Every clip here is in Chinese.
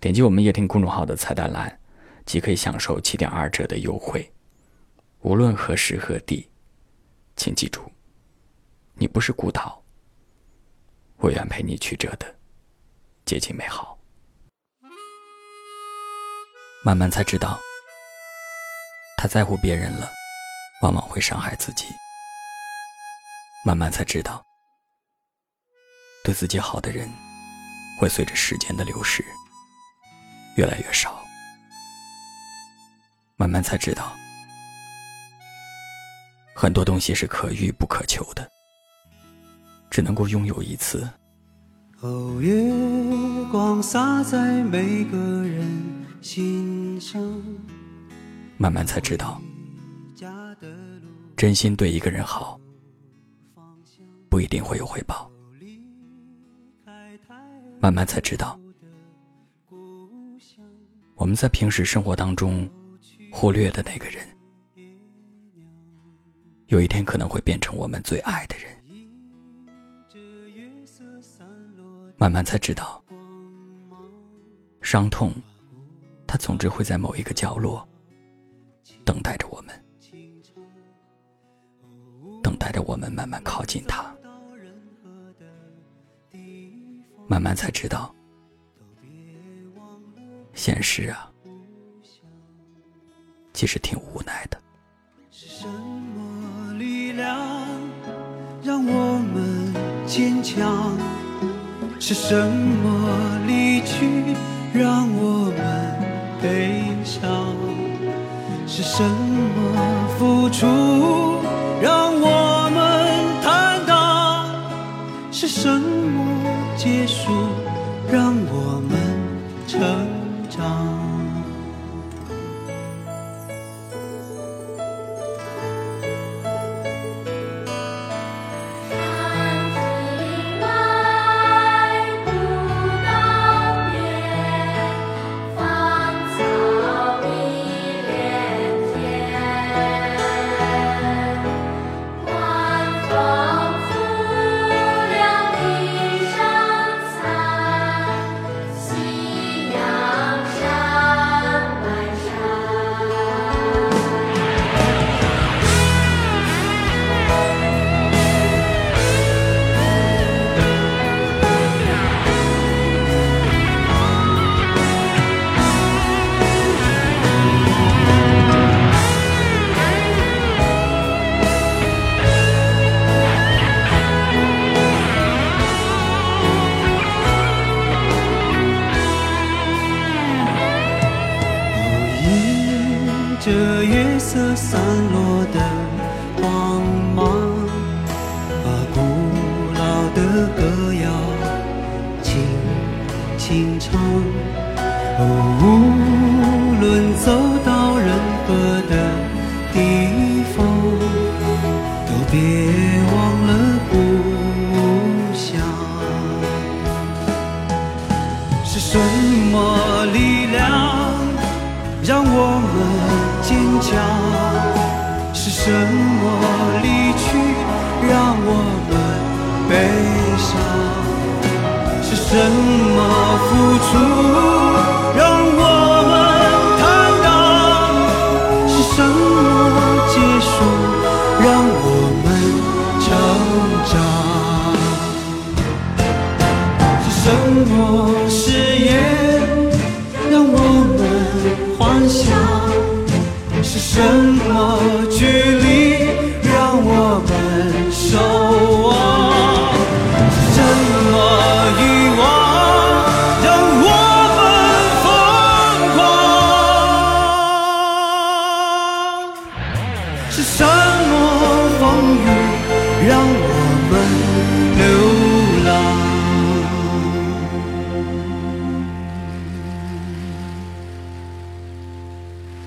点击我们夜听公众号的菜单栏，即可以享受七点二折的优惠。无论何时何地，请记住，你不是孤岛。我愿陪你曲折的接近美好。慢慢才知道，太在乎别人了，往往会伤害自己。慢慢才知道，对自己好的人，会随着时间的流逝。越来越少，慢慢才知道，很多东西是可遇不可求的，只能够拥有一次。哦，月光洒在每个人心上。慢慢才知道，真心对一个人好，不一定会有回报。慢慢才知道。我们在平时生活当中忽略的那个人，有一天可能会变成我们最爱的人。慢慢才知道，伤痛，它总之会在某一个角落等待着我们，等待着我们慢慢靠近它。慢慢才知道。现实啊，其实挺无奈的。是什么力量让我们坚强？是什么离去让我们悲伤？是什么付出让我们坦荡？是什么结束让夜色散落的光芒，把古老的歌谣轻轻唱。哦，无论走到任何的地方，都别忘了坚强是什么？离去让我们悲伤，是什么付出让我们坦荡？是什么结束让我们成长？是什么誓言让我们幻想？是什么距离让我们守望？是什么遗忘让我们疯狂？是什么风雨让我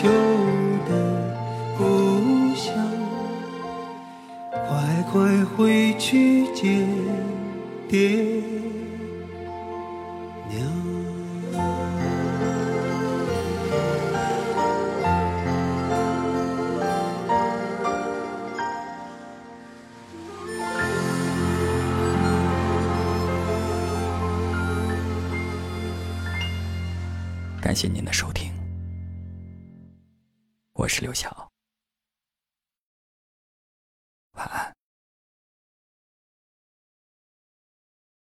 久的故乡，快快回去见爹娘。感谢您的收听，我是刘晓。